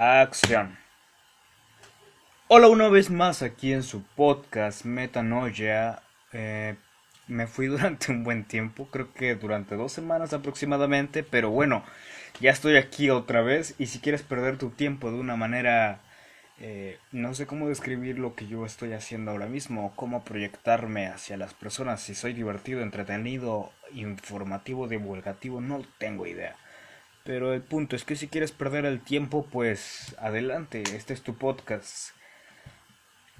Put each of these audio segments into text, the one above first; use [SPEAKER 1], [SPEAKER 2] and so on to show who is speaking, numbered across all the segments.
[SPEAKER 1] Acción. Hola una vez más aquí en su podcast Metanoia. Eh, me fui durante un buen tiempo, creo que durante dos semanas aproximadamente, pero bueno, ya estoy aquí otra vez y si quieres perder tu tiempo de una manera, eh, no sé cómo describir lo que yo estoy haciendo ahora mismo, cómo proyectarme hacia las personas, si soy divertido, entretenido, informativo, divulgativo, no tengo idea. Pero el punto es que si quieres perder el tiempo, pues adelante, este es tu podcast.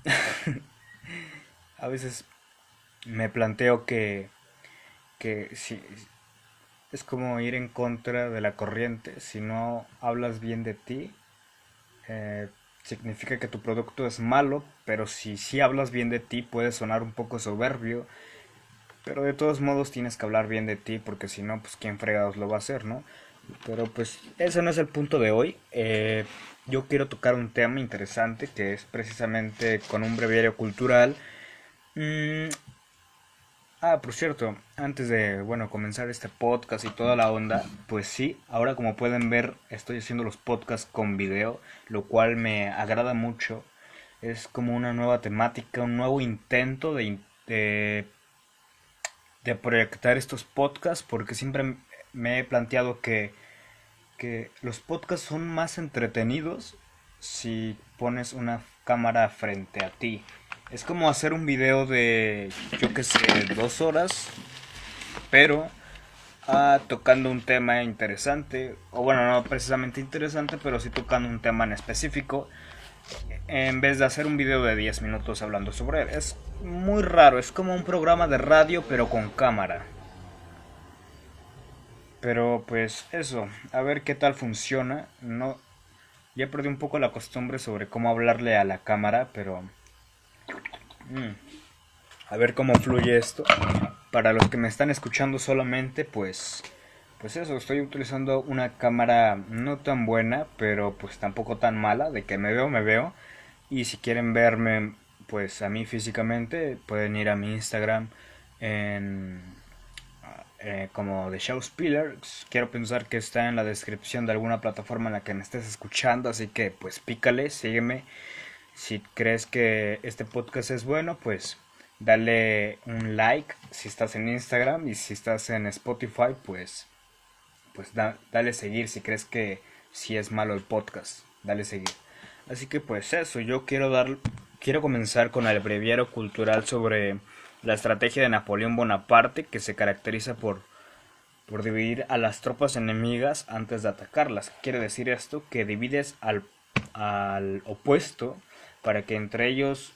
[SPEAKER 1] A veces me planteo que, que si, es como ir en contra de la corriente. Si no hablas bien de ti, eh, significa que tu producto es malo, pero si sí hablas bien de ti puede sonar un poco soberbio. Pero de todos modos tienes que hablar bien de ti porque si no, pues quién fregados lo va a hacer, ¿no? Pero pues ese no es el punto de hoy. Eh, yo quiero tocar un tema interesante que es precisamente con un breviario cultural. Mm, ah, por cierto, antes de bueno comenzar este podcast y toda la onda, pues sí, ahora como pueden ver estoy haciendo los podcasts con video, lo cual me agrada mucho. Es como una nueva temática, un nuevo intento de, de, de proyectar estos podcasts porque siempre me he planteado que, que los podcasts son más entretenidos si pones una cámara frente a ti. Es como hacer un video de, yo que sé, dos horas, pero ah, tocando un tema interesante, o bueno, no precisamente interesante, pero sí tocando un tema en específico, en vez de hacer un video de 10 minutos hablando sobre él. Es muy raro, es como un programa de radio, pero con cámara. Pero pues eso, a ver qué tal funciona. No ya perdí un poco la costumbre sobre cómo hablarle a la cámara, pero mm, a ver cómo fluye esto. Para los que me están escuchando solamente, pues pues eso, estoy utilizando una cámara no tan buena, pero pues tampoco tan mala, de que me veo, me veo. Y si quieren verme pues a mí físicamente, pueden ir a mi Instagram en eh, como de Showspiller. Quiero pensar que está en la descripción de alguna plataforma en la que me estés escuchando, así que pues pícale, sígueme. Si crees que este podcast es bueno, pues dale un like si estás en Instagram y si estás en Spotify, pues pues dale seguir si crees que si es malo el podcast, dale seguir. Así que pues eso, yo quiero dar quiero comenzar con el breviario cultural sobre la estrategia de Napoleón Bonaparte, que se caracteriza por, por dividir a las tropas enemigas antes de atacarlas. Quiere decir esto que divides al, al opuesto para que entre ellos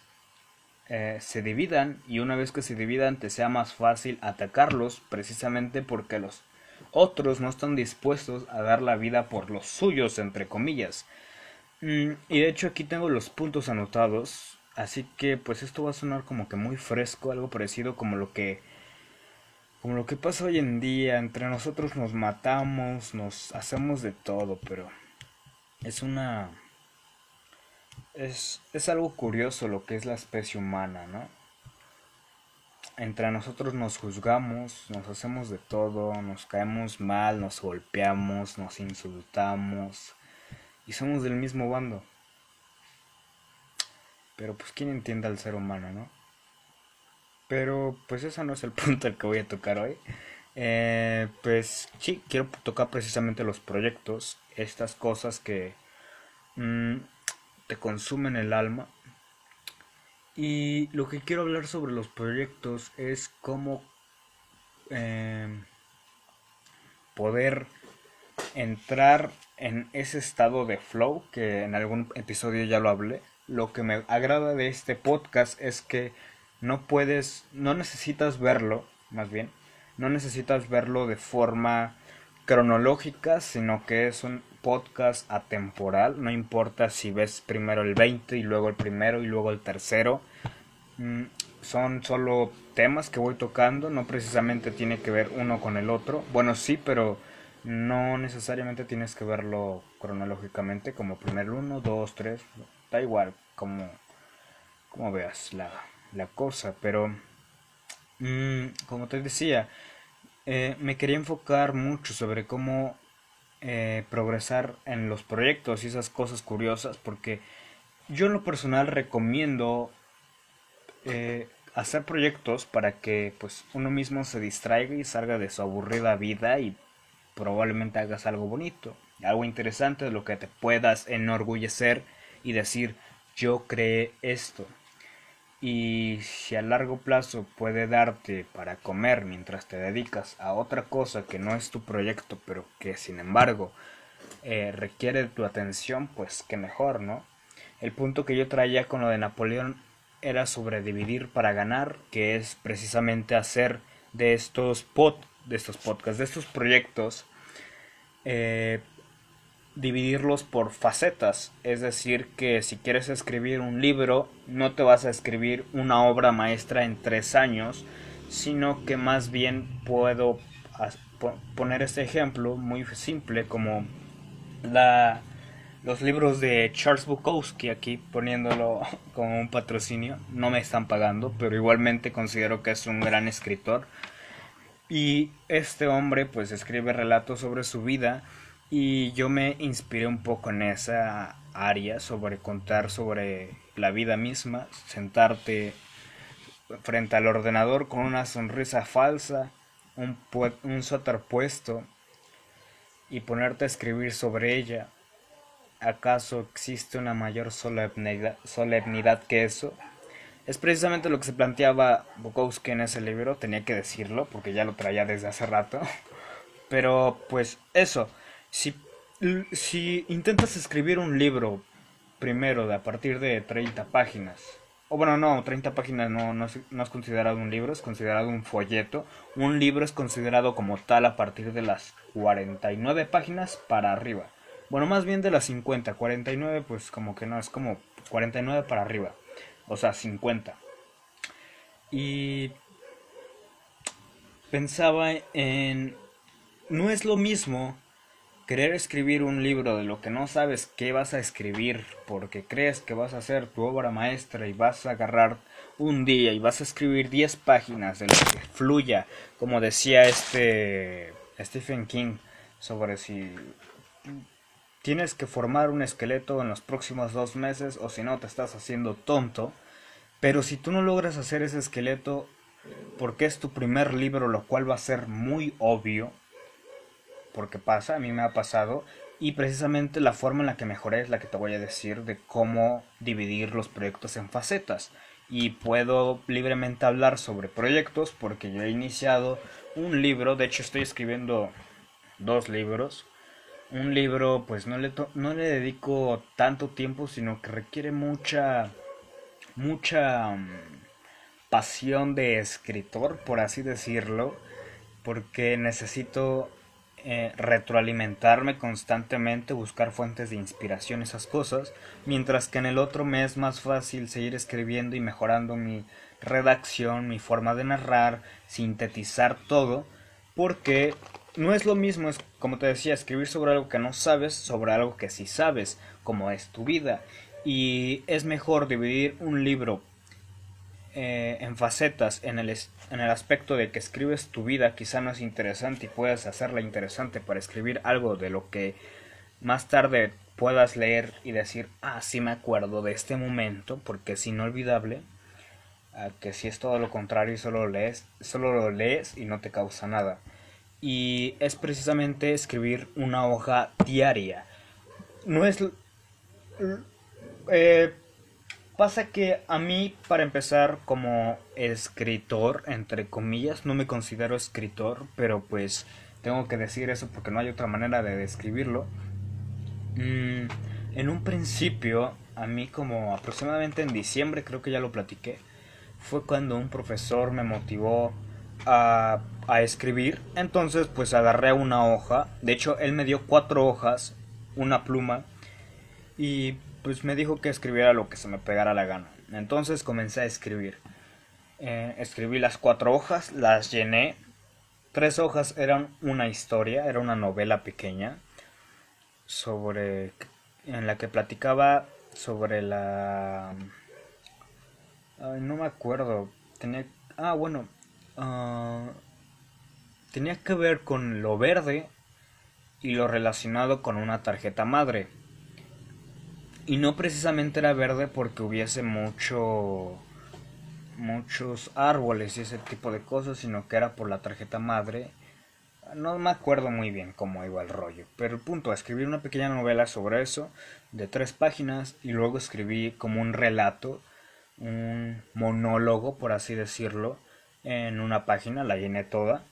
[SPEAKER 1] eh, se dividan y una vez que se dividan te sea más fácil atacarlos precisamente porque los otros no están dispuestos a dar la vida por los suyos entre comillas. Mm, y de hecho aquí tengo los puntos anotados Así que pues esto va a sonar como que muy fresco, algo parecido como lo que como lo que pasa hoy en día, entre nosotros nos matamos, nos hacemos de todo, pero es una es, es algo curioso lo que es la especie humana, ¿no? Entre nosotros nos juzgamos, nos hacemos de todo, nos caemos mal, nos golpeamos, nos insultamos y somos del mismo bando. Pero pues quién entiende al ser humano, ¿no? Pero pues eso no es el punto al que voy a tocar hoy. Eh, pues sí, quiero tocar precisamente los proyectos, estas cosas que mm, te consumen el alma. Y lo que quiero hablar sobre los proyectos es cómo eh, poder entrar en ese estado de flow que en algún episodio ya lo hablé lo que me agrada de este podcast es que no puedes, no necesitas verlo, más bien, no necesitas verlo de forma cronológica, sino que es un podcast atemporal, no importa si ves primero el 20 y luego el primero y luego el tercero, mm, son solo temas que voy tocando, no precisamente tiene que ver uno con el otro, bueno sí, pero no necesariamente tienes que verlo cronológicamente como primero uno, dos, tres, da igual como, como veas la, la cosa, pero mm, como te decía, eh, me quería enfocar mucho sobre cómo eh, progresar en los proyectos y esas cosas curiosas porque yo en lo personal recomiendo eh, hacer proyectos para que pues uno mismo se distraiga y salga de su aburrida vida y probablemente hagas algo bonito, algo interesante de lo que te puedas enorgullecer y decir yo creé esto. Y si a largo plazo puede darte para comer mientras te dedicas a otra cosa que no es tu proyecto, pero que sin embargo eh, requiere tu atención, pues que mejor, ¿no? El punto que yo traía con lo de Napoleón era sobre dividir para ganar, que es precisamente hacer de estos pod, de estos podcasts, de estos proyectos, eh, dividirlos por facetas. Es decir, que si quieres escribir un libro, no te vas a escribir una obra maestra en tres años, sino que más bien puedo poner este ejemplo muy simple como la los libros de Charles Bukowski aquí poniéndolo como un patrocinio no me están pagando pero igualmente considero que es un gran escritor y este hombre pues escribe relatos sobre su vida y yo me inspiré un poco en esa área sobre contar sobre la vida misma, sentarte frente al ordenador con una sonrisa falsa, un, un puesto y ponerte a escribir sobre ella. ¿Acaso existe una mayor solemnidad, solemnidad que eso? Es precisamente lo que se planteaba Bukowski en ese libro, tenía que decirlo porque ya lo traía desde hace rato. Pero pues eso, si, si intentas escribir un libro primero de a partir de 30 páginas, o bueno, no, 30 páginas no, no, es, no es considerado un libro, es considerado un folleto. Un libro es considerado como tal a partir de las 49 páginas para arriba. Bueno, más bien de las 50, 49 pues como que no, es como 49 para arriba. O sea, 50. Y pensaba en... No es lo mismo querer escribir un libro de lo que no sabes qué vas a escribir porque crees que vas a hacer tu obra maestra y vas a agarrar un día y vas a escribir 10 páginas de lo que fluya, como decía este Stephen King sobre si tienes que formar un esqueleto en los próximos dos meses o si no te estás haciendo tonto. Pero si tú no logras hacer ese esqueleto porque es tu primer libro, lo cual va a ser muy obvio, porque pasa, a mí me ha pasado, y precisamente la forma en la que mejoré es la que te voy a decir de cómo dividir los proyectos en facetas. Y puedo libremente hablar sobre proyectos porque yo he iniciado un libro, de hecho estoy escribiendo dos libros. Un libro pues no le, no le dedico tanto tiempo, sino que requiere mucha, mucha mm, pasión de escritor, por así decirlo, porque necesito eh, retroalimentarme constantemente, buscar fuentes de inspiración, esas cosas, mientras que en el otro me es más fácil seguir escribiendo y mejorando mi redacción, mi forma de narrar, sintetizar todo, porque no es lo mismo, es como te decía, escribir sobre algo que no sabes, sobre algo que sí sabes, como es tu vida, y es mejor dividir un libro eh, en facetas, en el, en el aspecto de que escribes tu vida quizá no es interesante y puedes hacerla interesante para escribir algo de lo que más tarde puedas leer y decir, ah, sí me acuerdo de este momento, porque es inolvidable, que si es todo lo contrario y solo lees, solo lo lees y no te causa nada. Y es precisamente escribir una hoja diaria. No es... Eh, Pasa que a mí, para empezar, como escritor, entre comillas, no me considero escritor, pero pues tengo que decir eso porque no hay otra manera de describirlo. Mm, en un principio, a mí como aproximadamente en diciembre, creo que ya lo platiqué, fue cuando un profesor me motivó a, a escribir. Entonces pues agarré una hoja, de hecho él me dio cuatro hojas, una pluma, y pues me dijo que escribiera lo que se me pegara la gana. Entonces comencé a escribir. Eh, escribí las cuatro hojas, las llené. Tres hojas eran una historia, era una novela pequeña sobre en la que platicaba sobre la no me acuerdo tenía ah bueno uh, tenía que ver con lo verde y lo relacionado con una tarjeta madre. Y no precisamente era verde porque hubiese mucho muchos árboles y ese tipo de cosas, sino que era por la tarjeta madre. No me acuerdo muy bien cómo iba el rollo, pero el punto, escribir una pequeña novela sobre eso, de tres páginas, y luego escribí como un relato, un monólogo, por así decirlo, en una página, la llené toda,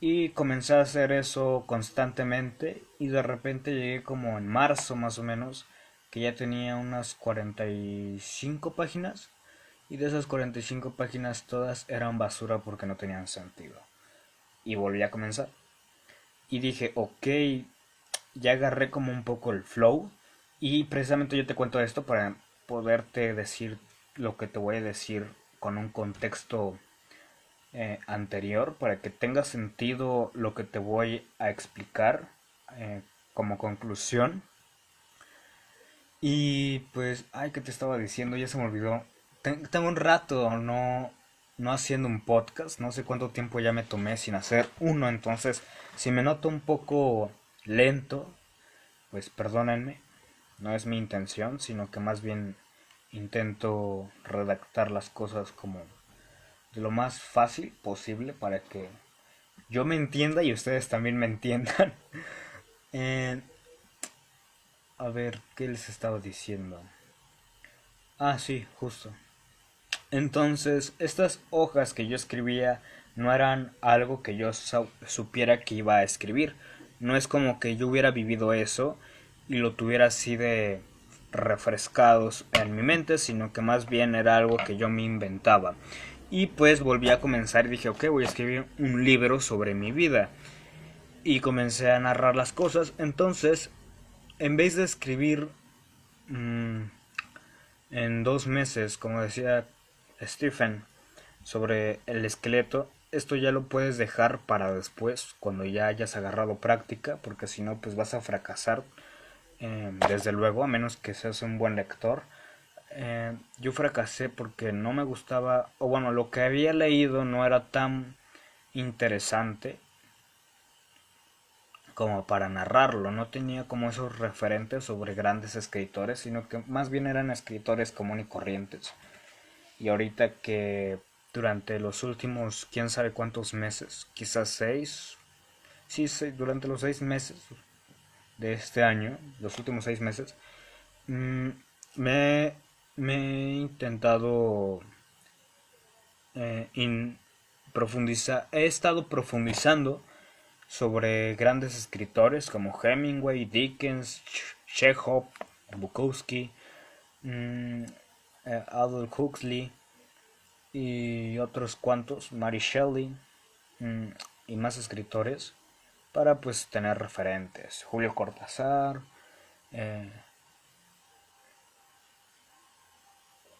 [SPEAKER 1] y comencé a hacer eso constantemente, y de repente llegué como en marzo más o menos, que ya tenía unas 45 páginas, y de esas 45 páginas todas eran basura porque no tenían sentido. Y volví a comenzar. Y dije, ok, ya agarré como un poco el flow. Y precisamente yo te cuento esto para poderte decir lo que te voy a decir con un contexto eh, anterior, para que tenga sentido lo que te voy a explicar eh, como conclusión. Y pues, ay, ¿qué te estaba diciendo? Ya se me olvidó tengo un rato no, no haciendo un podcast, no sé cuánto tiempo ya me tomé sin hacer uno, entonces si me noto un poco lento, pues perdónenme, no es mi intención, sino que más bien intento redactar las cosas como de lo más fácil posible para que yo me entienda y ustedes también me entiendan. Eh, a ver, ¿qué les estaba diciendo? Ah, sí, justo. Entonces, estas hojas que yo escribía no eran algo que yo supiera que iba a escribir. No es como que yo hubiera vivido eso y lo tuviera así de refrescados en mi mente, sino que más bien era algo que yo me inventaba. Y pues volví a comenzar y dije, ok, voy a escribir un libro sobre mi vida. Y comencé a narrar las cosas. Entonces, en vez de escribir mmm, en dos meses, como decía Stephen sobre el esqueleto, esto ya lo puedes dejar para después, cuando ya hayas agarrado práctica, porque si no, pues vas a fracasar, eh, desde luego, a menos que seas un buen lector. Eh, yo fracasé porque no me gustaba, o bueno, lo que había leído no era tan interesante como para narrarlo, no tenía como esos referentes sobre grandes escritores, sino que más bien eran escritores comunes y corrientes. Y ahorita que durante los últimos, quién sabe cuántos meses, quizás seis, sí, durante los seis meses de este año, los últimos seis meses, mm, me, me, he intentado eh, profundizar, he estado profundizando sobre grandes escritores como Hemingway, Dickens, Chekhov, Bukowski, mm, eh, Adolf Huxley y otros cuantos, Mary Shelley mm, y más escritores para pues tener referentes. Julio Cortázar. Eh,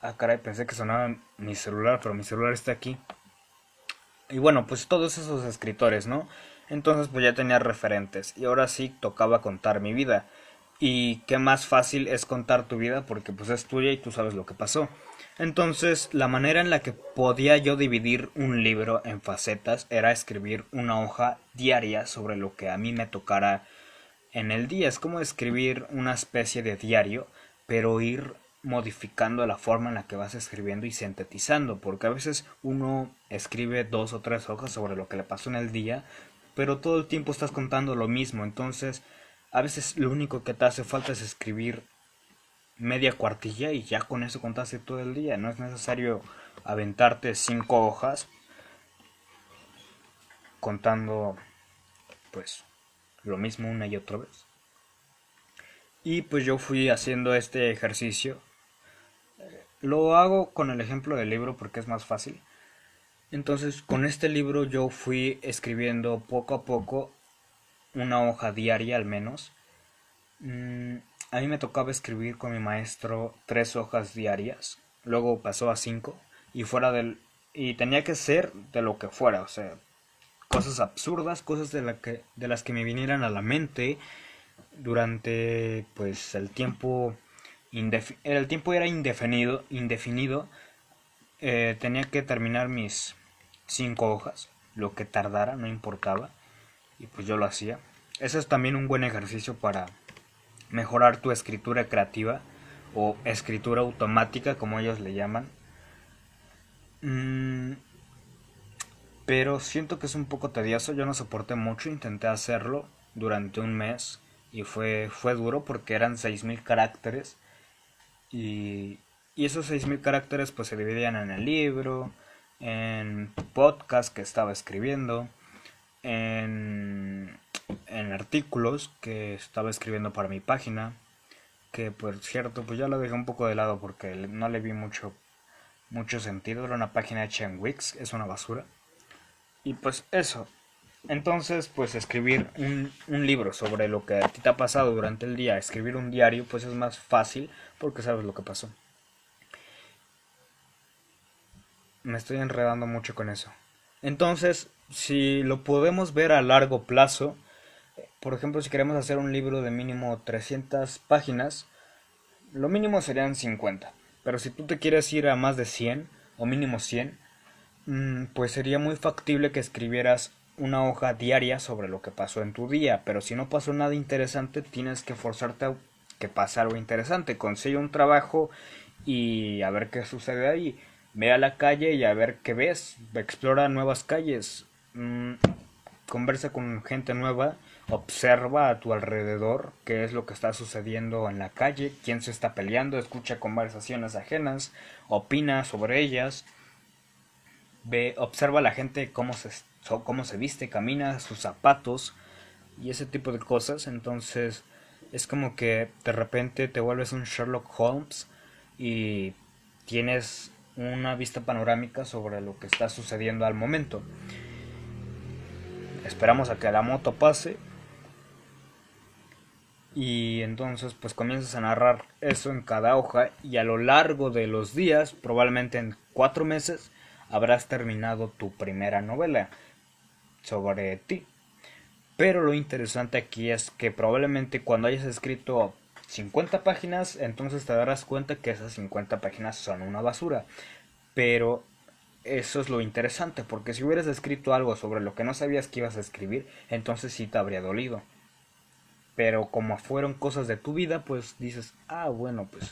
[SPEAKER 1] ah, caray, pensé que sonaba mi celular, pero mi celular está aquí. Y bueno, pues todos esos escritores, ¿no? Entonces pues ya tenía referentes y ahora sí tocaba contar mi vida y qué más fácil es contar tu vida porque pues es tuya y tú sabes lo que pasó. Entonces, la manera en la que podía yo dividir un libro en facetas era escribir una hoja diaria sobre lo que a mí me tocara en el día. Es como escribir una especie de diario, pero ir modificando la forma en la que vas escribiendo y sintetizando, porque a veces uno escribe dos o tres hojas sobre lo que le pasó en el día, pero todo el tiempo estás contando lo mismo, entonces a veces lo único que te hace falta es escribir media cuartilla y ya con eso contaste todo el día. No es necesario aventarte cinco hojas contando pues lo mismo una y otra vez. Y pues yo fui haciendo este ejercicio. Lo hago con el ejemplo del libro porque es más fácil. Entonces con este libro yo fui escribiendo poco a poco una hoja diaria al menos. Mm, a mí me tocaba escribir con mi maestro tres hojas diarias, luego pasó a cinco y fuera del y tenía que ser de lo que fuera, o sea, cosas absurdas, cosas de, la que, de las que me vinieran a la mente durante pues el tiempo el tiempo era indefinido indefinido eh, tenía que terminar mis cinco hojas lo que tardara no importaba y pues yo lo hacía. ese es también un buen ejercicio para mejorar tu escritura creativa o escritura automática, como ellos le llaman. Mm, pero siento que es un poco tedioso, yo no soporté mucho, intenté hacerlo durante un mes y fue, fue duro porque eran 6.000 caracteres y, y esos 6.000 caracteres pues se dividían en el libro, en podcast que estaba escribiendo, en, en artículos que estaba escribiendo para mi página, que por cierto pues ya lo dejé un poco de lado porque no le vi mucho, mucho sentido, era una página hecha en Wix, es una basura. Y pues eso, entonces, pues escribir un, un, libro sobre lo que a ti te ha pasado durante el día, escribir un diario, pues es más fácil porque sabes lo que pasó. Me estoy enredando mucho con eso. Entonces, si lo podemos ver a largo plazo, por ejemplo, si queremos hacer un libro de mínimo 300 páginas, lo mínimo serían 50. Pero si tú te quieres ir a más de 100, o mínimo 100, mm, pues sería muy factible que escribieras una hoja diaria sobre lo que pasó en tu día, pero si no pasó nada interesante, tienes que forzarte a que pase algo interesante. Consigue un trabajo y a ver qué sucede ahí. Ve a la calle y a ver qué ves. Explora nuevas calles. Mm, conversa con gente nueva. Observa a tu alrededor qué es lo que está sucediendo en la calle, quién se está peleando, escucha conversaciones ajenas, opina sobre ellas. Ve, observa a la gente cómo se cómo se viste, camina, sus zapatos y ese tipo de cosas. Entonces es como que de repente te vuelves un Sherlock Holmes y tienes una vista panorámica sobre lo que está sucediendo al momento. Esperamos a que la moto pase y entonces pues comienzas a narrar eso en cada hoja y a lo largo de los días, probablemente en cuatro meses, habrás terminado tu primera novela sobre ti. Pero lo interesante aquí es que probablemente cuando hayas escrito 50 páginas, entonces te darás cuenta que esas 50 páginas son una basura. Pero eso es lo interesante, porque si hubieras escrito algo sobre lo que no sabías que ibas a escribir, entonces sí te habría dolido. Pero como fueron cosas de tu vida, pues dices, ah, bueno, pues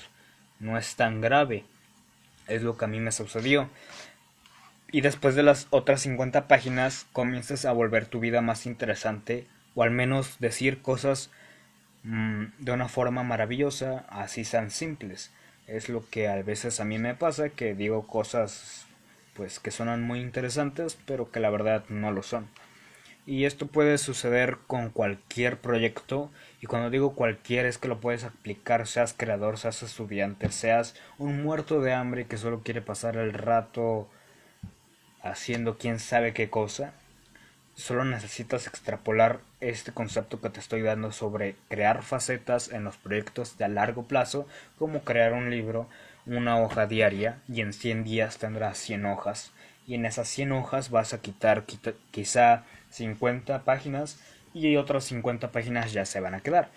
[SPEAKER 1] no es tan grave. Es lo que a mí me sucedió y después de las otras 50 páginas comienzas a volver tu vida más interesante o al menos decir cosas mm, de una forma maravillosa, así sean simples. Es lo que a veces a mí me pasa, que digo cosas pues que suenan muy interesantes, pero que la verdad no lo son. Y esto puede suceder con cualquier proyecto, y cuando digo cualquier es que lo puedes aplicar, seas creador, seas estudiante, seas un muerto de hambre que solo quiere pasar el rato haciendo quién sabe qué cosa, solo necesitas extrapolar este concepto que te estoy dando sobre crear facetas en los proyectos de a largo plazo, como crear un libro, una hoja diaria, y en 100 días tendrás 100 hojas, y en esas 100 hojas vas a quitar quizá 50 páginas y otras 50 páginas ya se van a quedar.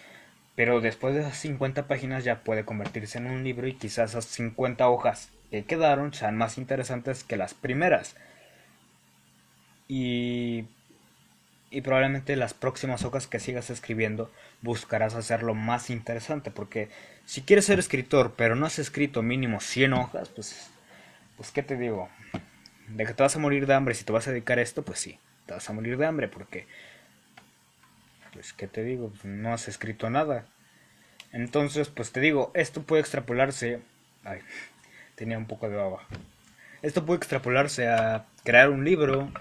[SPEAKER 1] Pero después de esas 50 páginas ya puede convertirse en un libro y quizás esas 50 hojas que quedaron sean más interesantes que las primeras y, y probablemente las próximas hojas que sigas escribiendo buscarás hacerlo más interesante porque si quieres ser escritor pero no has escrito mínimo 100 hojas pues pues qué te digo de que te vas a morir de hambre si te vas a dedicar a esto pues sí te vas a morir de hambre porque pues qué te digo no has escrito nada. Entonces pues te digo esto puede extrapolarse ay tenía un poco de baba. Esto puede extrapolarse a crear un libro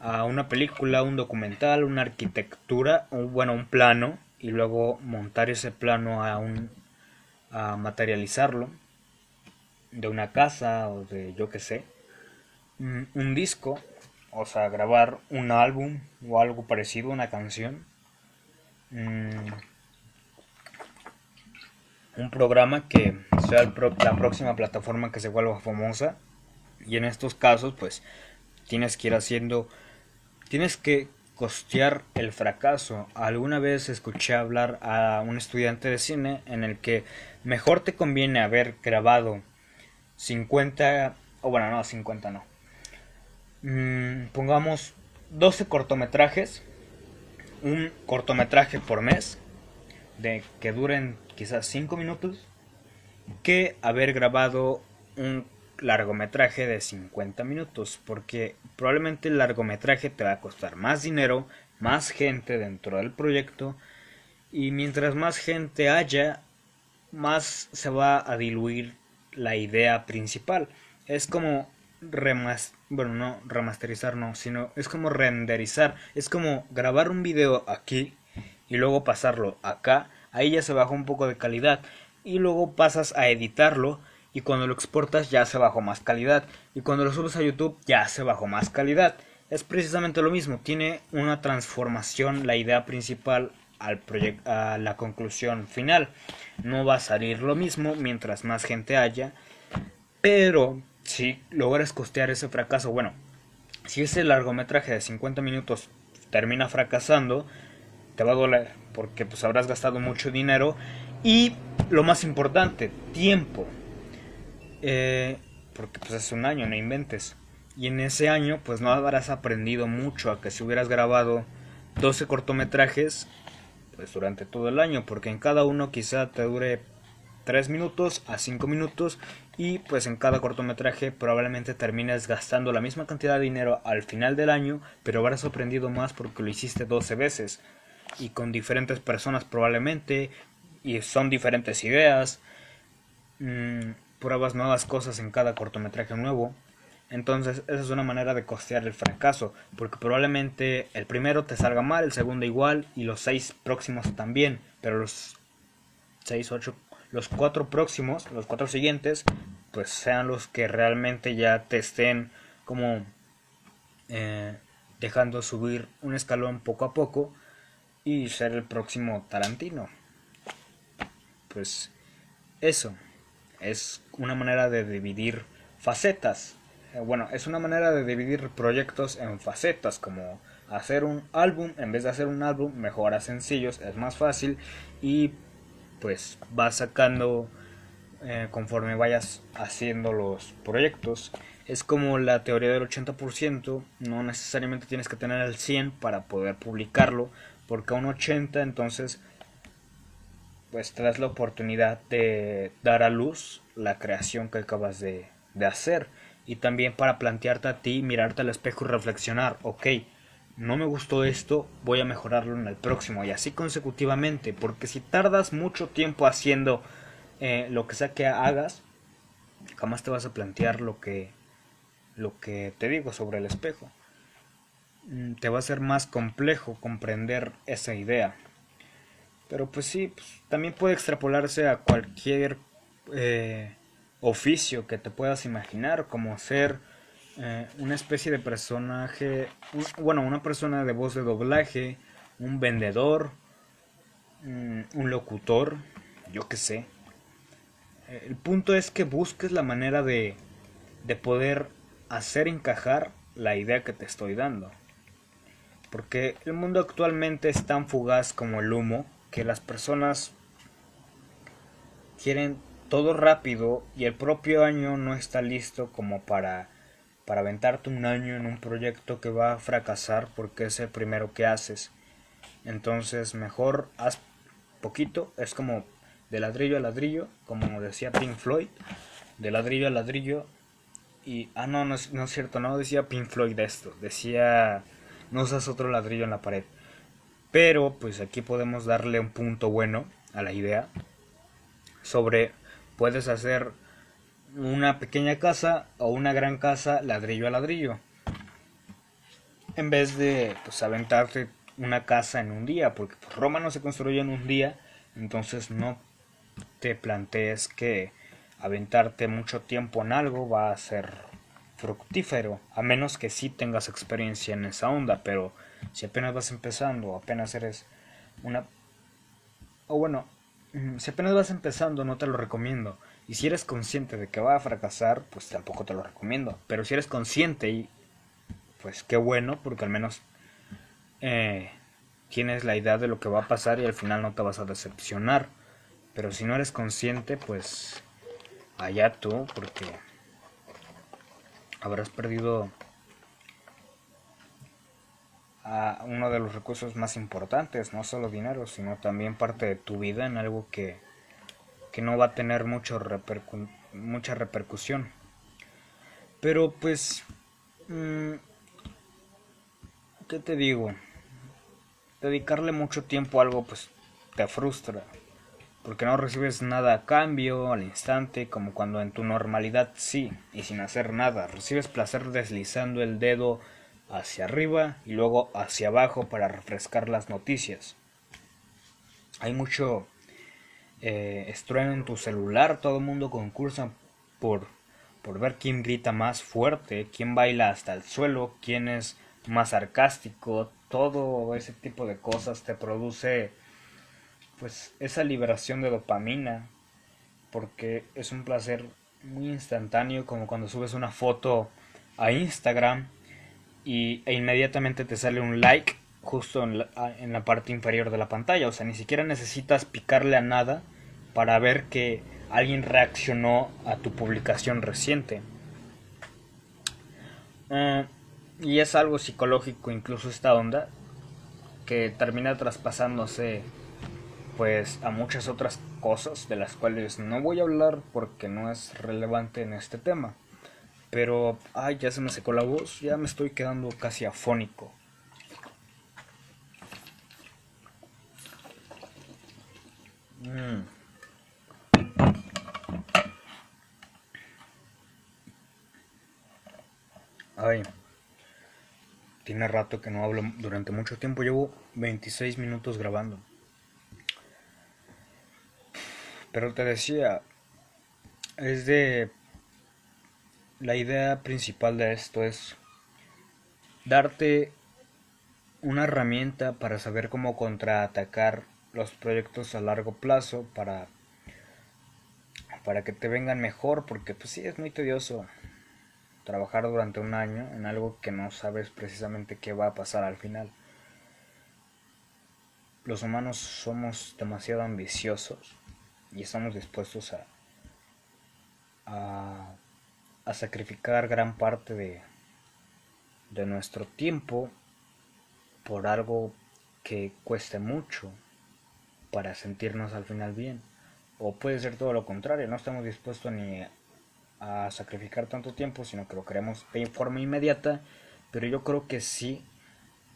[SPEAKER 1] a una película, un documental, una arquitectura, bueno, un plano y luego montar ese plano a un a materializarlo de una casa o de yo que sé, un disco, o sea, grabar un álbum o algo parecido, una canción, mm, un programa que sea la próxima plataforma que se vuelva famosa y en estos casos pues tienes que ir haciendo Tienes que costear el fracaso. Alguna vez escuché hablar a un estudiante de cine en el que mejor te conviene haber grabado 50, o bueno, no, 50 no. Mm, pongamos 12 cortometrajes un cortometraje por mes de que duren quizás 5 minutos que haber grabado un largometraje de 50 minutos porque probablemente el largometraje te va a costar más dinero, más gente dentro del proyecto y mientras más gente haya más se va a diluir la idea principal. Es como bueno, no remasterizar no, sino es como renderizar, es como grabar un video aquí y luego pasarlo acá, ahí ya se baja un poco de calidad. Y luego pasas a editarlo y cuando lo exportas ya se bajó más calidad y cuando lo subes a YouTube ya se bajó más calidad. Es precisamente lo mismo, tiene una transformación la idea principal al a la conclusión final. No va a salir lo mismo mientras más gente haya, pero si logras costear ese fracaso, bueno, si ese largometraje de 50 minutos termina fracasando, te va a doler porque pues habrás gastado mucho dinero y lo más importante, tiempo. Eh, porque pues es un año, no inventes. Y en ese año pues no habrás aprendido mucho a que si hubieras grabado 12 cortometrajes pues durante todo el año, porque en cada uno quizá te dure 3 minutos a 5 minutos y pues en cada cortometraje probablemente termines gastando la misma cantidad de dinero al final del año, pero habrás aprendido más porque lo hiciste 12 veces y con diferentes personas probablemente y son diferentes ideas, mm, pruebas nuevas cosas en cada cortometraje nuevo. Entonces, esa es una manera de costear el fracaso, porque probablemente el primero te salga mal, el segundo igual y los seis próximos también, pero los seis, ocho, los cuatro próximos, los cuatro siguientes, pues sean los que realmente ya te estén como eh, dejando subir un escalón poco a poco y ser el próximo Tarantino. Pues eso es una manera de dividir facetas. Eh, bueno, es una manera de dividir proyectos en facetas, como hacer un álbum, en vez de hacer un álbum, mejora sencillos, es más fácil y pues vas sacando eh, conforme vayas haciendo los proyectos. Es como la teoría del 80%, no necesariamente tienes que tener el 100 para poder publicarlo, porque a un 80 entonces pues te das la oportunidad de dar a luz la creación que acabas de, de hacer y también para plantearte a ti, mirarte al espejo y reflexionar, ok, no me gustó esto, voy a mejorarlo en el próximo y así consecutivamente, porque si tardas mucho tiempo haciendo eh, lo que sea que hagas, jamás te vas a plantear lo que, lo que te digo sobre el espejo. Mm, te va a ser más complejo comprender esa idea. Pero pues sí, pues, también puede extrapolarse a cualquier eh, oficio que te puedas imaginar, como ser eh, una especie de personaje, bueno, una persona de voz de doblaje, un vendedor, mm, un locutor, yo qué sé. El punto es que busques la manera de, de poder hacer encajar la idea que te estoy dando. Porque el mundo actualmente es tan fugaz como el humo que las personas quieren todo rápido y el propio año no está listo como para para aventarte un año en un proyecto que va a fracasar porque es el primero que haces. Entonces mejor haz poquito, es como de ladrillo a ladrillo, como decía Pink Floyd, de ladrillo a ladrillo. Y, ah, no, no es, no es cierto, no decía Pink Floyd esto, decía, no usas otro ladrillo en la pared. Pero, pues aquí podemos darle un punto bueno a la idea sobre, puedes hacer una pequeña casa o una gran casa ladrillo a ladrillo. En vez de pues aventarte una casa en un día, porque pues, Roma no se construye en un día, entonces no te plantees que aventarte mucho tiempo en algo va a ser fructífero, a menos que sí tengas experiencia en esa onda, pero si apenas vas empezando, apenas eres una... o bueno, mm, si apenas vas empezando no te lo recomiendo. Y si eres consciente de que va a fracasar, pues tampoco te lo recomiendo. Pero si eres consciente y pues qué bueno, porque al menos eh, tienes la idea de lo que va a pasar y al final no te vas a decepcionar. Pero si no eres consciente, pues allá tú, porque habrás perdido a uno de los recursos más importantes, no solo dinero, sino también parte de tu vida en algo que, que no va a tener mucho mucha repercusión. Pero pues, mm, ¿qué te digo? Dedicarle mucho tiempo a algo pues te frustra, porque no recibes nada a cambio al instante, como cuando en tu normalidad sí, y sin hacer nada, recibes placer deslizando el dedo hacia arriba y luego hacia abajo para refrescar las noticias. Hay mucho eh, estruendo en tu celular, todo el mundo concursa por, por ver quién grita más fuerte, quién baila hasta el suelo, quién es más sarcástico, todo ese tipo de cosas te produce pues esa liberación de dopamina porque es un placer muy instantáneo como cuando subes una foto a Instagram y, e inmediatamente te sale un like justo en la, en la parte inferior de la pantalla. O sea, ni siquiera necesitas picarle a nada para ver que alguien reaccionó a tu publicación reciente. Ah, y es algo psicológico incluso esta onda que termina traspasándose pues a muchas otras cosas de las cuales no voy a hablar porque no es relevante en este tema. Pero, ay, ya se me secó la voz, ya me estoy quedando casi afónico. Mm. Ay, tiene rato que no hablo durante mucho tiempo, llevo 26 minutos grabando. Pero te decía, es de la idea principal de esto es darte una herramienta para saber cómo contraatacar los proyectos a largo plazo para para que te vengan mejor porque pues sí es muy tedioso trabajar durante un año en algo que no sabes precisamente qué va a pasar al final. Los humanos somos demasiado ambiciosos y estamos dispuestos a, a sacrificar gran parte de, de nuestro tiempo por algo que cueste mucho para sentirnos al final bien. O puede ser todo lo contrario, no estamos dispuestos ni a sacrificar tanto tiempo, sino que lo queremos de forma inmediata, pero yo creo que sí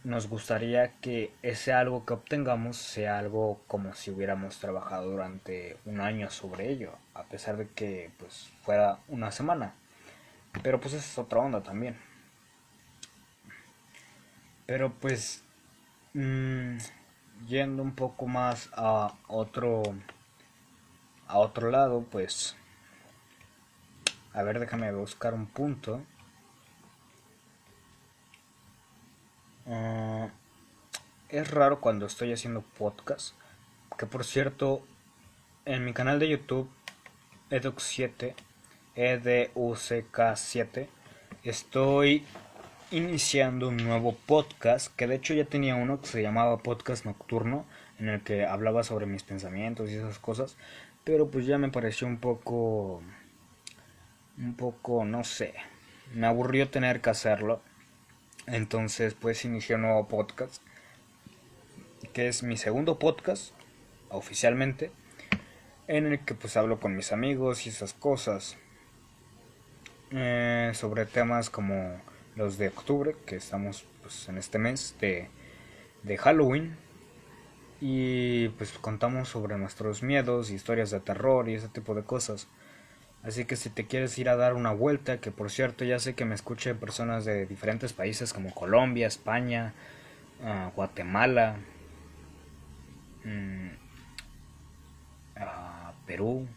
[SPEAKER 1] nos gustaría que ese algo que obtengamos sea algo como si hubiéramos trabajado durante un año sobre ello, a pesar de que pues fuera una semana. Pero pues esa es otra onda también. Pero pues mm, yendo un poco más a otro a otro lado, pues a ver, déjame buscar un punto. Ah, es raro cuando estoy haciendo podcast. Que por cierto, en mi canal de YouTube, Edox7, EDUCK7. Estoy iniciando un nuevo podcast, que de hecho ya tenía uno que se llamaba Podcast Nocturno, en el que hablaba sobre mis pensamientos y esas cosas, pero pues ya me pareció un poco, un poco, no sé, me aburrió tener que hacerlo, entonces pues inicié un nuevo podcast, que es mi segundo podcast, oficialmente, en el que pues hablo con mis amigos y esas cosas. Eh, sobre temas como los de octubre, que estamos pues, en este mes de, de Halloween. Y pues contamos sobre nuestros miedos, historias de terror y ese tipo de cosas. Así que si te quieres ir a dar una vuelta, que por cierto ya sé que me escuchen personas de diferentes países como Colombia, España, ah, Guatemala, mm, ah, Perú,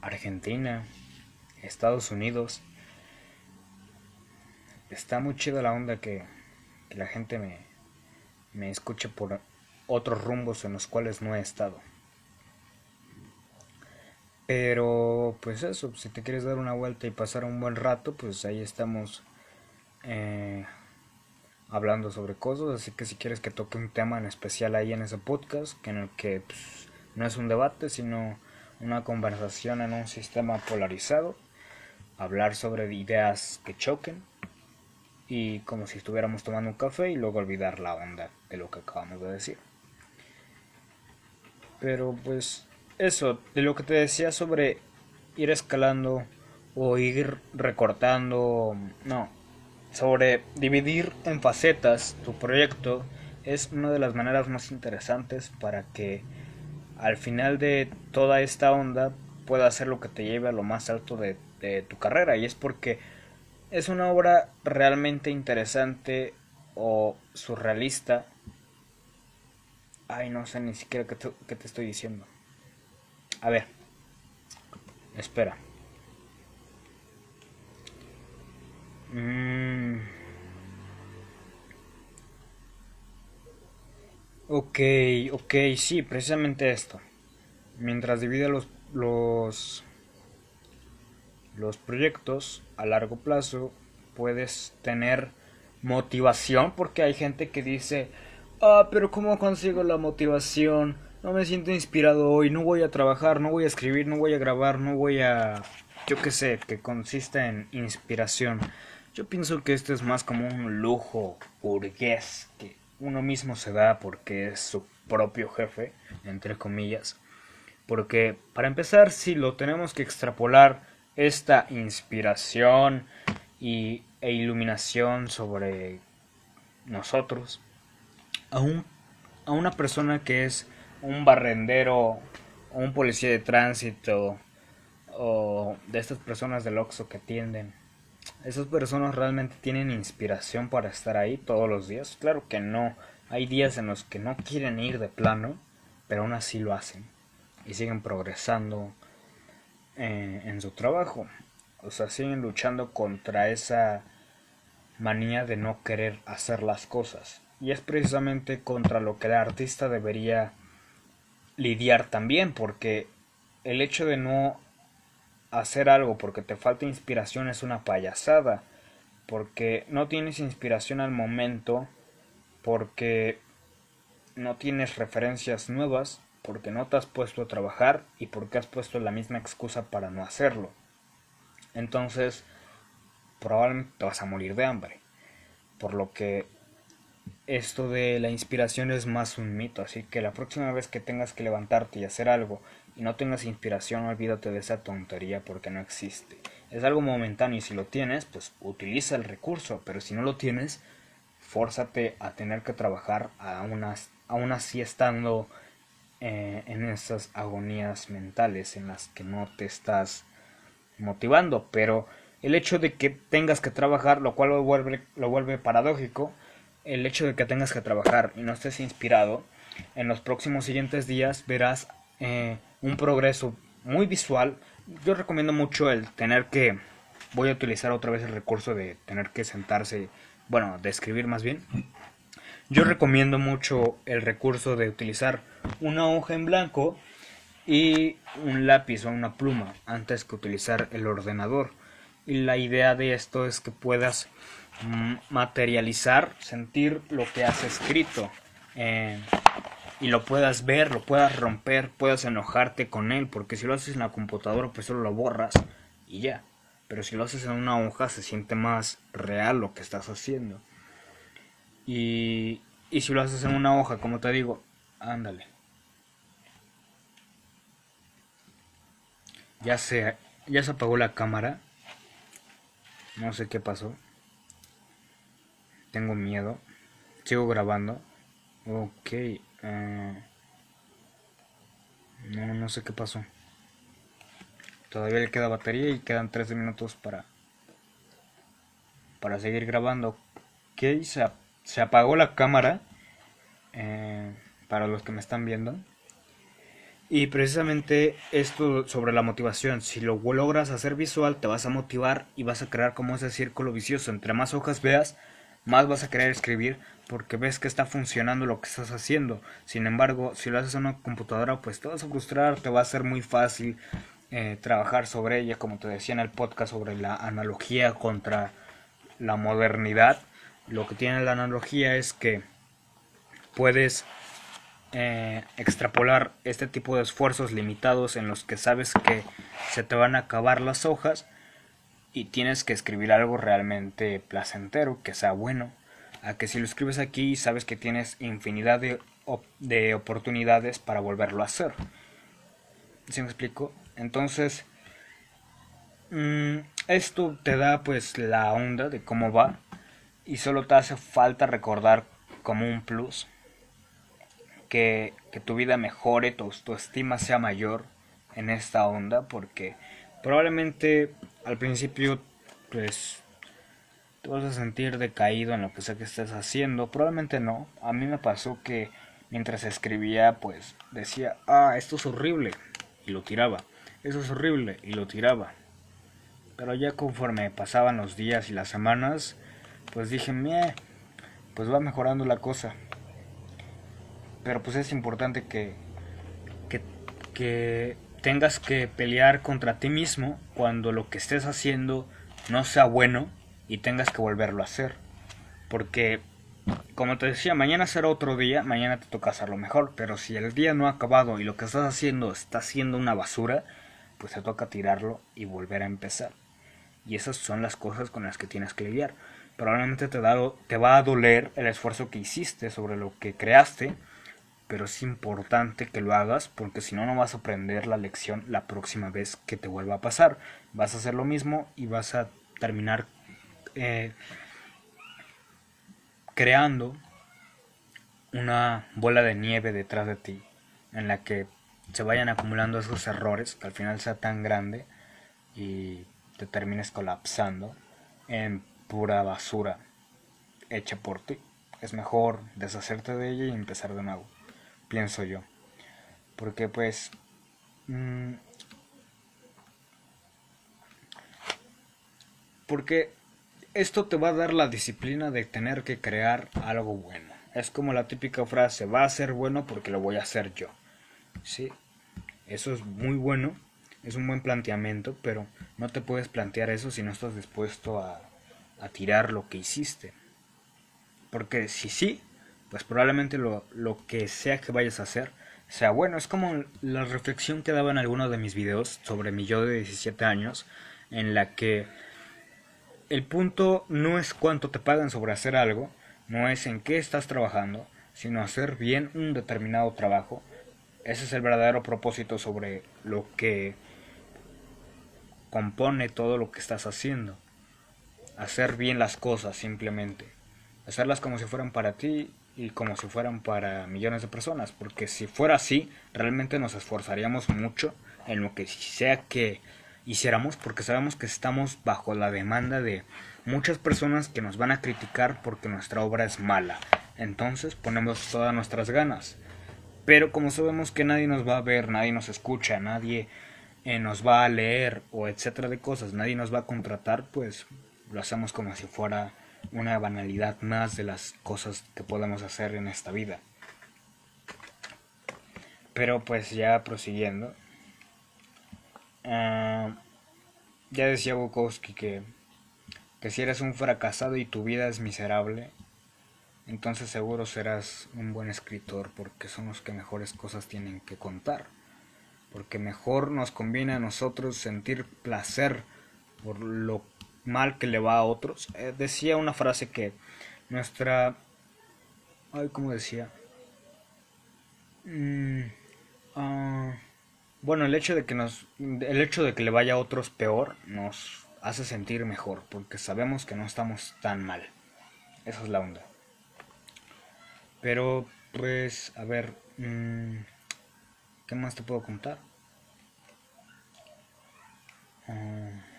[SPEAKER 1] Argentina, Estados Unidos. Está muy chida la onda que, la gente me, me escuche por otros rumbos en los cuales no he estado. Pero pues eso, si te quieres dar una vuelta y pasar un buen rato, pues ahí estamos eh, hablando sobre cosas. Así que si quieres que toque un tema en especial ahí en ese podcast, que en el que pues, no es un debate, sino una conversación en un sistema polarizado, hablar sobre ideas que choquen y como si estuviéramos tomando un café y luego olvidar la onda de lo que acabamos de decir. Pero pues eso, de lo que te decía sobre ir escalando o ir recortando, no, sobre dividir en facetas tu proyecto es una de las maneras más interesantes para que al final de toda esta onda pueda hacer lo que te lleve a lo más alto de, tu carrera y es porque es una obra realmente interesante o surrealista. Ay, no sé ni siquiera qué te, te estoy diciendo. A ver. Espera. Mm. Ok, ok, sí, precisamente esto. Mientras divide los, los los proyectos a largo plazo puedes tener motivación porque hay gente que dice ah pero cómo consigo la motivación no me siento inspirado hoy no voy a trabajar no voy a escribir no voy a grabar no voy a yo qué sé que consiste en inspiración. Yo pienso que esto es más como un lujo burgués que uno mismo se da porque es su propio jefe entre comillas. Porque para empezar si lo tenemos que extrapolar esta inspiración y, e iluminación sobre nosotros a, a una persona que es un barrendero un policía de tránsito o de estas personas del Oxxo que atienden. Esas personas realmente tienen inspiración para estar ahí todos los días. Claro que no. Hay días en los que no quieren ir de plano, pero aún así lo hacen. Y siguen progresando, eh, en su trabajo. O sea, siguen luchando contra esa manía de no querer hacer las cosas. Y es precisamente contra lo que el artista debería lidiar también, porque el hecho de no hacer algo porque te falta inspiración es una payasada, porque no tienes inspiración al momento, porque no tienes referencias nuevas, porque no te has puesto a trabajar y porque has puesto la misma excusa para no hacerlo. Entonces, probablemente te vas a morir de hambre. Por lo que esto de la inspiración es más un mito, así que la próxima vez que tengas que levantarte y hacer algo y no tengas inspiración, olvídate de esa tontería porque no existe. Es algo momentáneo y si lo tienes, pues utiliza el recurso, pero si no lo tienes, fórzate a tener que trabajar aún así estando eh, en esas agonías mentales en las que no te estás motivando, pero el hecho de que tengas que trabajar, lo cual lo vuelve, lo vuelve paradójico, el hecho de que tengas que trabajar y no estés inspirado, en los próximos siguientes días verás eh, un progreso muy visual. Yo recomiendo mucho el tener que, voy a utilizar otra vez el recurso de tener que sentarse, bueno, de escribir más bien, yo recomiendo mucho el recurso de utilizar una hoja en blanco y un lápiz o una pluma antes que utilizar el ordenador. Y la idea de esto es que puedas materializar, sentir lo que has escrito eh, y lo puedas ver, lo puedas romper, puedas enojarte con él, porque si lo haces en la computadora pues solo lo borras y ya. Pero si lo haces en una hoja se siente más real lo que estás haciendo. Y, y si lo haces en una hoja, como te digo, ándale. Ya se, ya se apagó la cámara. No sé qué pasó. Tengo miedo. Sigo grabando. Ok. Eh, no, no sé qué pasó. Todavía le queda batería y quedan 13 minutos para para seguir grabando. ¿Qué hice? se apagó la cámara eh, para los que me están viendo. Y precisamente esto sobre la motivación, si lo logras hacer visual, te vas a motivar y vas a crear como ese círculo vicioso. Entre más hojas veas, más vas a querer escribir porque ves que está funcionando lo que estás haciendo. Sin embargo, si lo haces en una computadora, pues te vas a frustrar, te va a ser muy fácil eh, trabajar sobre ella, como te decía en el podcast sobre la analogía contra la modernidad lo que tiene la analogía es que puedes eh, extrapolar este tipo de esfuerzos limitados en los que sabes que se te van a acabar las hojas y tienes que escribir algo realmente placentero, que sea bueno, a que si lo escribes aquí sabes que tienes infinidad de, de oportunidades para volverlo a hacer. ¿Sí me explico? Entonces, mm, esto te da pues la onda de cómo va y solo te hace falta recordar como un plus que, que tu vida mejore, tu autoestima sea mayor en esta onda porque probablemente al principio pues te vas a sentir decaído en lo que sea que estés haciendo, probablemente no, a mí me pasó que mientras escribía pues decía, ah, esto es horrible y lo tiraba, eso es horrible y lo tiraba. Pero ya conforme pasaban los días y las semanas, pues dije, Meh, pues va mejorando la cosa. Pero pues es importante que, que, que tengas que pelear contra ti mismo cuando lo que estés haciendo no sea bueno y tengas que volverlo a hacer. Porque, como te decía, mañana será otro día, mañana te toca hacerlo mejor, pero si el día no ha acabado y lo que estás haciendo está siendo una basura, pues te toca tirarlo y volver a empezar. Y esas son las cosas con las que tienes que lidiar. Probablemente te, te va a doler el esfuerzo que hiciste sobre lo que creaste, pero es importante que lo hagas porque si no no vas a aprender la lección la próxima vez que te vuelva a pasar. Vas a hacer lo mismo y vas a terminar eh, creando una bola de nieve detrás de ti en la que se vayan acumulando esos errores que al final sea tan grande y te termines colapsando en pura basura hecha por ti. Es mejor deshacerte de ella y empezar de nuevo pienso yo. Porque pues... Mm, porque esto te va a dar la disciplina de tener que crear algo bueno. Es como la típica frase, va a ser bueno porque lo voy a hacer yo. Sí, eso es muy bueno, es un buen planteamiento, pero no te puedes plantear eso si no estás dispuesto a, a tirar lo que hiciste. Porque si sí, pues probablemente lo, que sea que vayas a hacer sea bueno. Es como la reflexión que daba en alguno de mis videos sobre mi yo de 17 años, en la que el punto no es cuánto te pagan sobre hacer algo, no es en qué estás trabajando, sino hacer bien un determinado trabajo. Ese es el verdadero propósito sobre lo que compone todo lo que estás haciendo. Hacer bien las cosas simplemente. Hacerlas como si fueran para ti y como si fueran para millones de personas, porque si fuera así, realmente nos esforzaríamos mucho en lo que sea que hiciéramos, porque sabemos que estamos bajo la demanda de muchas personas que nos van a criticar porque nuestra obra es mala. Entonces ponemos todas nuestras ganas. Pero como sabemos que nadie nos va a ver, nadie nos escucha, nadie eh, nos va a leer o etcétera de cosas, nadie nos va a contratar, pues lo hacemos como si fuera una banalidad más de las cosas que podemos hacer en esta vida. Pero pues ya prosiguiendo, ah, ya decía Bukowski que, que si eres un fracasado y tu vida es miserable, entonces seguro serás un buen escritor porque son los que mejores cosas tienen que contar. Porque mejor nos conviene a nosotros sentir placer por lo mal que le va a otros. Eh, decía una frase que nuestra... Ay, ¿cómo decía? Mm, ah, bueno, el hecho de que nos... El hecho de que le vaya a otros peor nos hace sentir mejor porque sabemos que no estamos tan mal. Esa es la onda. Pero, pues, a ver... Mm, ¿Qué más te puedo contar? Ah,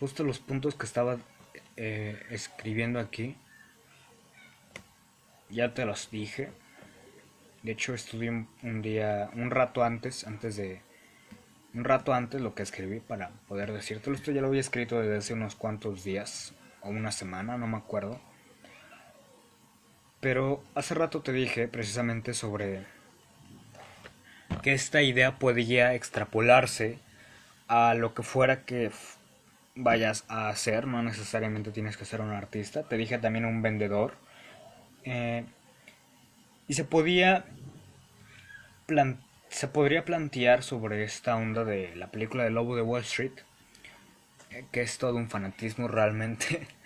[SPEAKER 1] justo los puntos que estaba eh, escribiendo aquí ya te los dije. De hecho estudié un, día un rato antes antes de un rato antes lo que escribí para poder decírtelo. Esto ya lo había escrito desde hace unos cuantos días o una semana no me acuerdo. Pero hace rato te dije precisamente sobre que esta idea podía extrapolarse a lo que fuera que vayas a hacer, no necesariamente tienes que ser un artista, te dije también un vendedor. Eh, y se podía se podría plantear sobre esta onda de la película de Lobo de Wall Street, eh, que es todo un fanatismo realmente.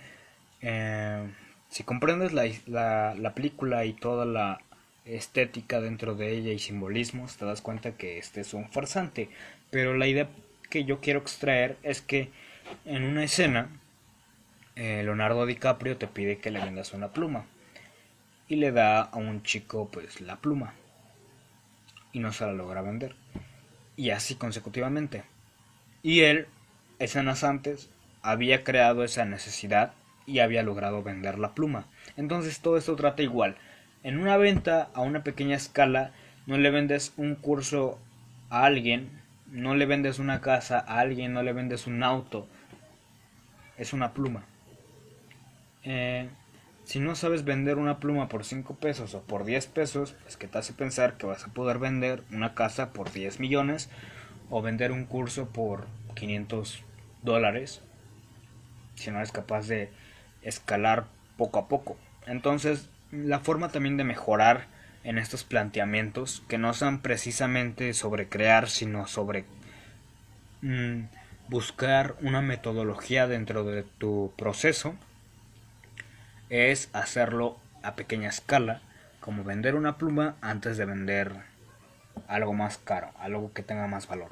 [SPEAKER 1] Eh, si comprendes la, la, la, película y toda la estética dentro de ella y simbolismos, te das cuenta que este es un farsante. Pero la idea que yo quiero extraer es que en una escena, eh, Leonardo DiCaprio te pide que le vendas una pluma y le da a un chico pues la pluma y no se la logra vender. Y así consecutivamente. Y él, escenas antes, había creado esa necesidad y había logrado vender la pluma. Entonces todo esto trata igual. En una venta a una pequeña escala, no le vendes un curso a alguien, no le vendes una casa a alguien, no le vendes un auto. Es una pluma. Eh, si no sabes vender una pluma por 5 pesos o por 10 pesos, pues que te hace pensar que vas a poder vender una casa por 10 millones o vender un curso por 500 dólares si no eres capaz de escalar poco a poco. Entonces, la forma también de mejorar en estos planteamientos, que no son precisamente sobre crear, sino sobre mm, buscar una metodología dentro de tu proceso, es hacerlo a pequeña escala, como vender una pluma antes de vender algo más caro, algo que tenga más valor.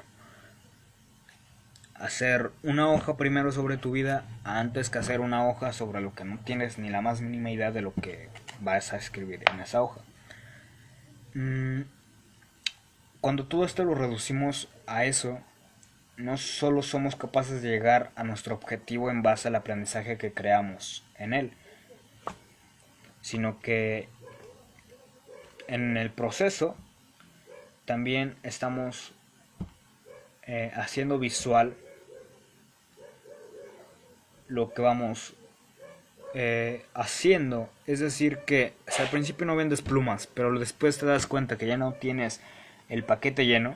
[SPEAKER 1] Hacer una hoja primero sobre tu vida antes que hacer una hoja sobre lo que no tienes ni la más mínima idea de lo que vas a escribir en esa hoja. Mm, cuando todo esto lo reducimos a eso, no solo somos capaces de llegar a nuestro objetivo en base al aprendizaje que creamos en él, sino que en el proceso también estamos eh, haciendo visual lo que vamos eh, haciendo. Es decir, que al principio no vendes plumas, pero después te das cuenta que ya no tienes el paquete lleno,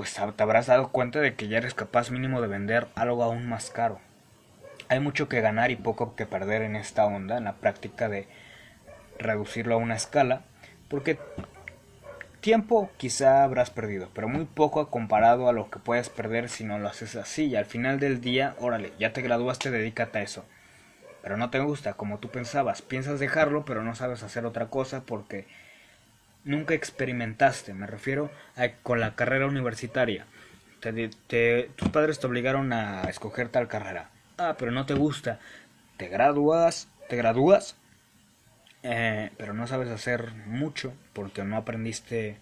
[SPEAKER 1] pues te habrás dado cuenta de que ya eres capaz mínimo de vender algo aún más caro. Hay mucho que ganar y poco que perder en esta onda, en la práctica de reducirlo a una escala, porque tiempo quizá habrás perdido, pero muy poco comparado a lo que puedes perder si no lo haces así. Y al final del día, órale, ya te graduaste, dedícate a eso. Pero no te gusta como tú pensabas. Piensas dejarlo, pero no sabes hacer otra cosa porque nunca experimentaste. Me refiero a con la carrera universitaria. tus padres te obligaron a escoger tal carrera ah, pero no te gusta, te gradúas, te gradúas, eh, pero no sabes hacer mucho porque no aprendiste,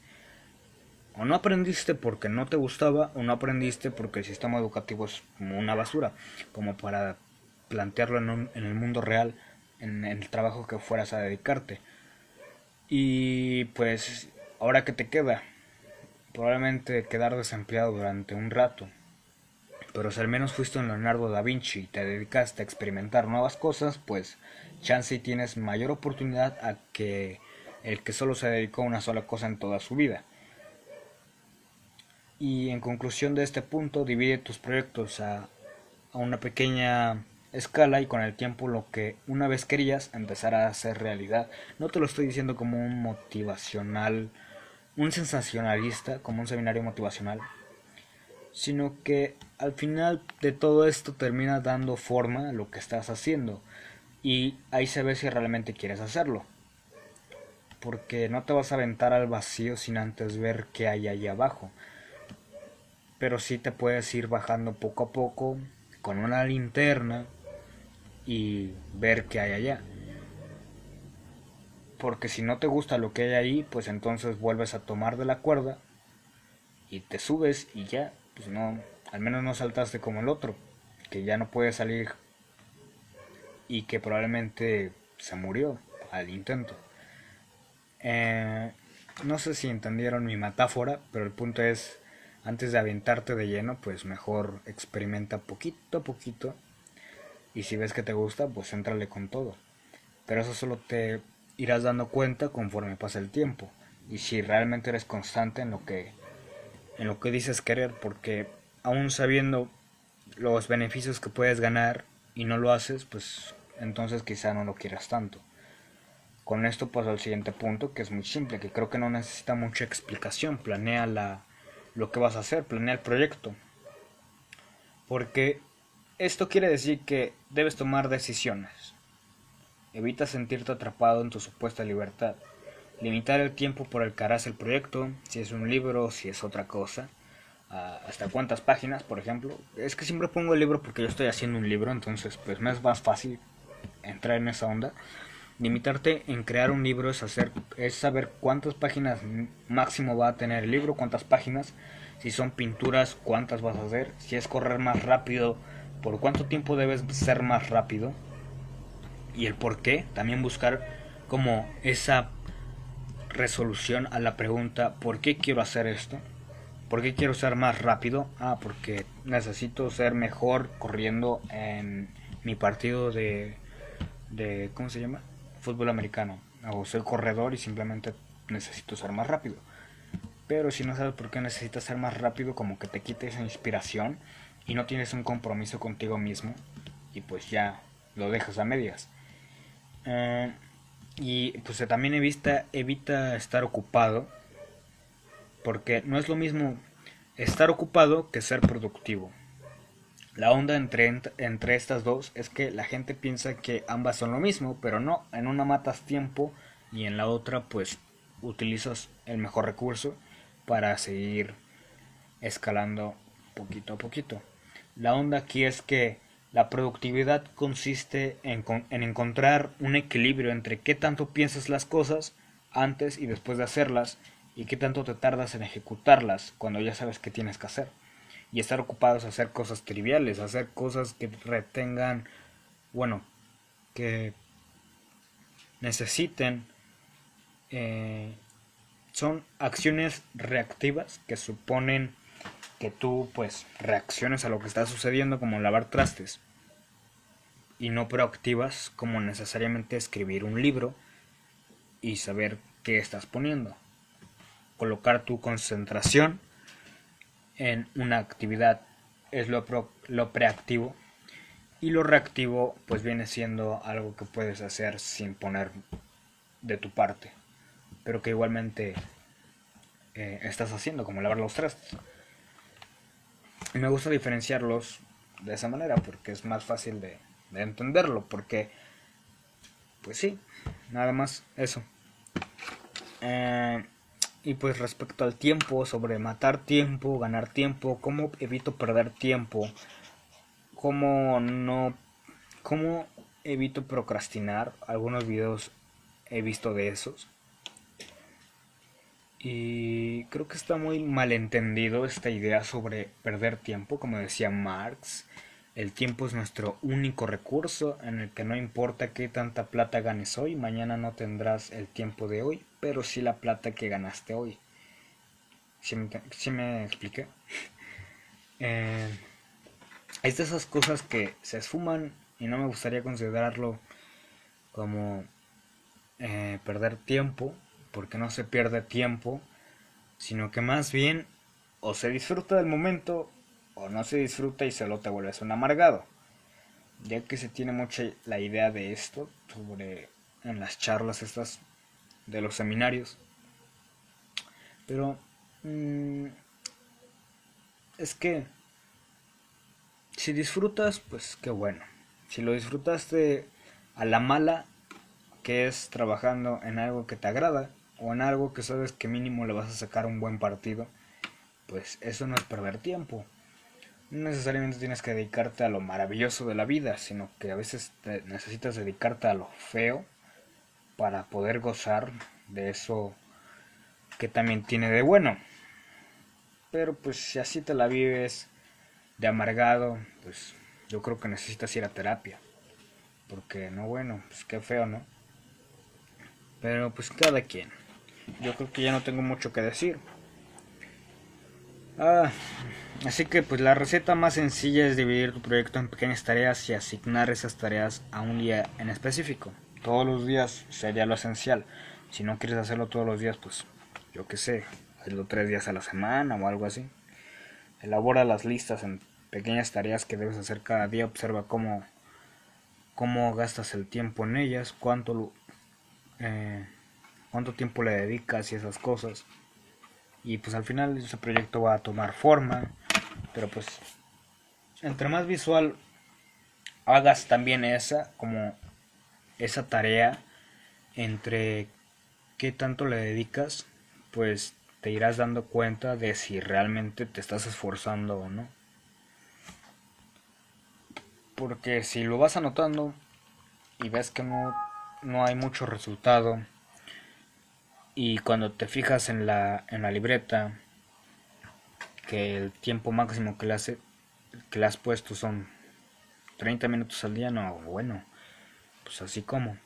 [SPEAKER 1] o no aprendiste porque no te gustaba, o no aprendiste porque el sistema educativo es como una basura, como para plantearlo en, en el mundo real, en el trabajo que fueras a dedicarte. Y pues, ahora que te queda, probablemente quedar desempleado durante un rato pero si al menos fuiste un Leonardo da Vinci y te dedicaste a experimentar nuevas cosas, pues chance y tienes mayor oportunidad a que el que solo se dedicó a una sola cosa en toda su vida. Y en conclusión de este punto, divide tus proyectos a, a una pequeña escala y con el tiempo lo que una vez querías empezará a ser realidad. No te lo estoy diciendo como un motivacional, un sensacionalista, como un seminario motivacional, sino que al final de todo esto termina dando forma a lo que estás haciendo y ahí se ve si realmente quieres hacerlo. Porque no te vas a aventar al vacío sin antes ver qué hay ahí abajo. Pero sí te puedes ir bajando poco a poco con una linterna y ver qué hay allá. Porque si no te gusta lo que hay ahí, pues entonces vuelves a tomar de la cuerda y te subes y ya pues no, al menos no saltaste como el otro, que ya no puede salir y que probablemente se murió al intento. Eh, no sé si entendieron mi metáfora, pero el punto es, antes de aventarte de lleno, pues mejor experimenta poquito a poquito y si ves que te gusta, pues entrale con todo. Pero eso solo te irás dando cuenta conforme pasa el tiempo y si realmente eres constante en lo que en lo que dices querer, porque aún sabiendo los beneficios que puedes ganar y no lo haces, pues entonces quizá no lo quieras tanto. Con esto paso al siguiente punto, que es muy simple, que creo que no necesita mucha explicación. Planea la, lo que vas a hacer, planea el proyecto. Porque esto quiere decir que debes tomar decisiones. Evita sentirte atrapado en tu supuesta libertad. Limitar el tiempo por el que harás el proyecto, si es un libro, si es otra cosa. hasta cuántas páginas, por ejemplo. Es que siempre pongo el libro porque yo estoy haciendo un libro, entonces pues me es más fácil entrar en esa onda. Limitarte en crear un libro es hacer es saber cuántas páginas máximo va a tener el libro, cuántas páginas, si son pinturas, cuántas vas a hacer, si es correr más rápido, por cuánto tiempo debes ser más rápido y el por qué, también buscar como esa resolución a la pregunta ¿por qué quiero hacer esto? ¿Por qué quiero ser más rápido? Ah, porque necesito ser mejor corriendo en mi partido de, de ¿cómo se llama? fútbol americano. O soy corredor y simplemente necesito ser más rápido. Pero si no sabes por qué necesitas ser más rápido, como que te quita esa inspiración y no tienes un compromiso contigo mismo y pues ya lo dejas a medias. Eh, y pues también evita, evita estar ocupado porque no es lo mismo estar ocupado que ser productivo. La onda entre, entre estas dos es que la gente piensa que ambas son lo mismo, pero no, en una matas tiempo y en la otra pues utilizas el mejor recurso para seguir escalando poquito a poquito. La onda aquí es que la productividad consiste en, en, encontrar un equilibrio entre qué tanto piensas las cosas antes y después de hacerlas y qué tanto te tardas en ejecutarlas cuando ya sabes qué tienes que hacer. Y estar ocupados a hacer cosas triviales, hacer cosas que retengan, bueno, que necesiten, eh, son acciones reactivas que suponen que tú pues reacciones a lo que está sucediendo como lavar trastes y no proactivas como necesariamente escribir un libro y saber qué estás poniendo. Colocar tu concentración en una actividad es lo, lo preactivo y lo reactivo pues viene siendo algo que puedes hacer sin poner de tu parte pero que igualmente eh, estás haciendo como lavar los trastes y me gusta diferenciarlos de esa manera porque es más fácil de, de entenderlo porque pues sí nada más eso. Eh, y pues respecto al tiempo, sobre matar tiempo, ganar tiempo, cómo evito perder tiempo, cómo no, cómo evito procrastinar, algunos videos he visto de esos. Y creo que está muy malentendido esta idea sobre perder tiempo, como decía Marx. El tiempo es nuestro único recurso en el que no importa qué tanta plata ganes hoy, mañana no tendrás el tiempo de hoy, pero sí la plata que ganaste hoy. ¿Sí me, me expliqué? Eh, es de esas cosas que se esfuman y no me gustaría considerarlo como eh, perder tiempo, porque no se pierde tiempo, sino que más bien o se disfruta del momento o no se disfruta y solo te vuelves un amargado. Ya que se tiene mucha la idea de esto sobre en las charlas estas de los seminarios. Pero mmm, es que si disfrutas, pues qué bueno. Si lo disfrutaste a la mala, que es trabajando en algo que te agrada o en algo que sabes que mínimo le vas a sacar un buen partido, pues eso no es perder tiempo no necesariamente tienes que dedicarte a lo maravilloso de la vida, sino que a veces necesitas dedicarte a lo feo para poder gozar de eso que también tiene de bueno. Pero pues si así te la vives de amargado, pues yo creo que necesitas ir a terapia. Porque no bueno, pues qué feo, ¿no? Pero pues cada quien. Yo creo que ya no tengo mucho que decir. Ah, así que pues la receta más sencilla es dividir tu proyecto en pequeñas tareas y asignar esas tareas a un día en específico. Todos los días sería lo esencial. Si no quieres hacerlo todos los días, pues yo qué sé, hazlo tres días a la semana o algo así. Elabora las listas en pequeñas tareas que debes hacer cada día. Observa cómo, cómo gastas el tiempo en ellas, cuánto eh, cuánto tiempo le dedicas y esas cosas. Y pues al final ese proyecto va a tomar forma, pero pues entre más visual hagas también esa, como esa tarea, entre qué tanto le dedicas, pues te irás dando cuenta de si realmente te estás esforzando o no. Porque si lo vas anotando y ves que no, no hay mucho resultado, y cuando te fijas en la, en la libreta, que el tiempo máximo que le, hace, que le has puesto son 30 minutos al día, no, bueno, pues así como,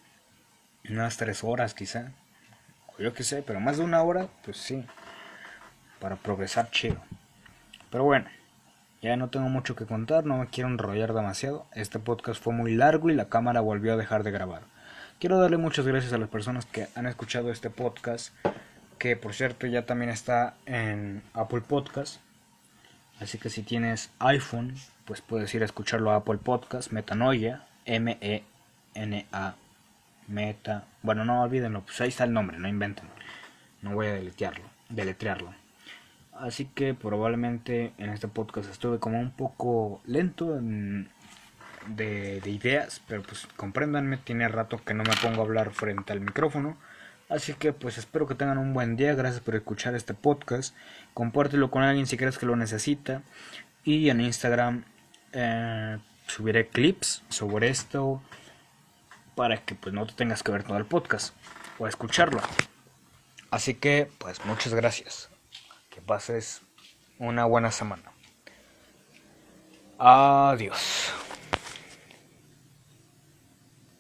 [SPEAKER 1] unas 3 horas quizá, o yo qué sé, pero más de una hora, pues sí, para progresar chido. Pero bueno, ya no tengo mucho que contar, no me quiero enrollar demasiado, este podcast fue muy largo y la cámara volvió a dejar de grabar. Quiero darle muchas gracias a las personas que han escuchado este podcast, que por cierto ya también está en Apple Podcast. Así que si tienes iPhone, pues puedes ir a escucharlo a Apple Podcast, Metanoia, M-E-N-A, Meta. Bueno, no olvídenlo, pues ahí está el nombre, no inventen. No voy a deletrearlo, deletrearlo. Así que probablemente en este podcast estuve como un poco lento en de, ideas, pero pues compréndanme, tiene rato que no me pongo a hablar frente al micrófono. Así que pues espero que tengan un buen día, gracias por escuchar este podcast. Compártelo con alguien si crees que lo necesita. Y en Instagram eh, subiré clips sobre esto para que pues no te tengas que ver todo el podcast o escucharlo. Así que pues muchas gracias. Que pases una buena semana. Adiós.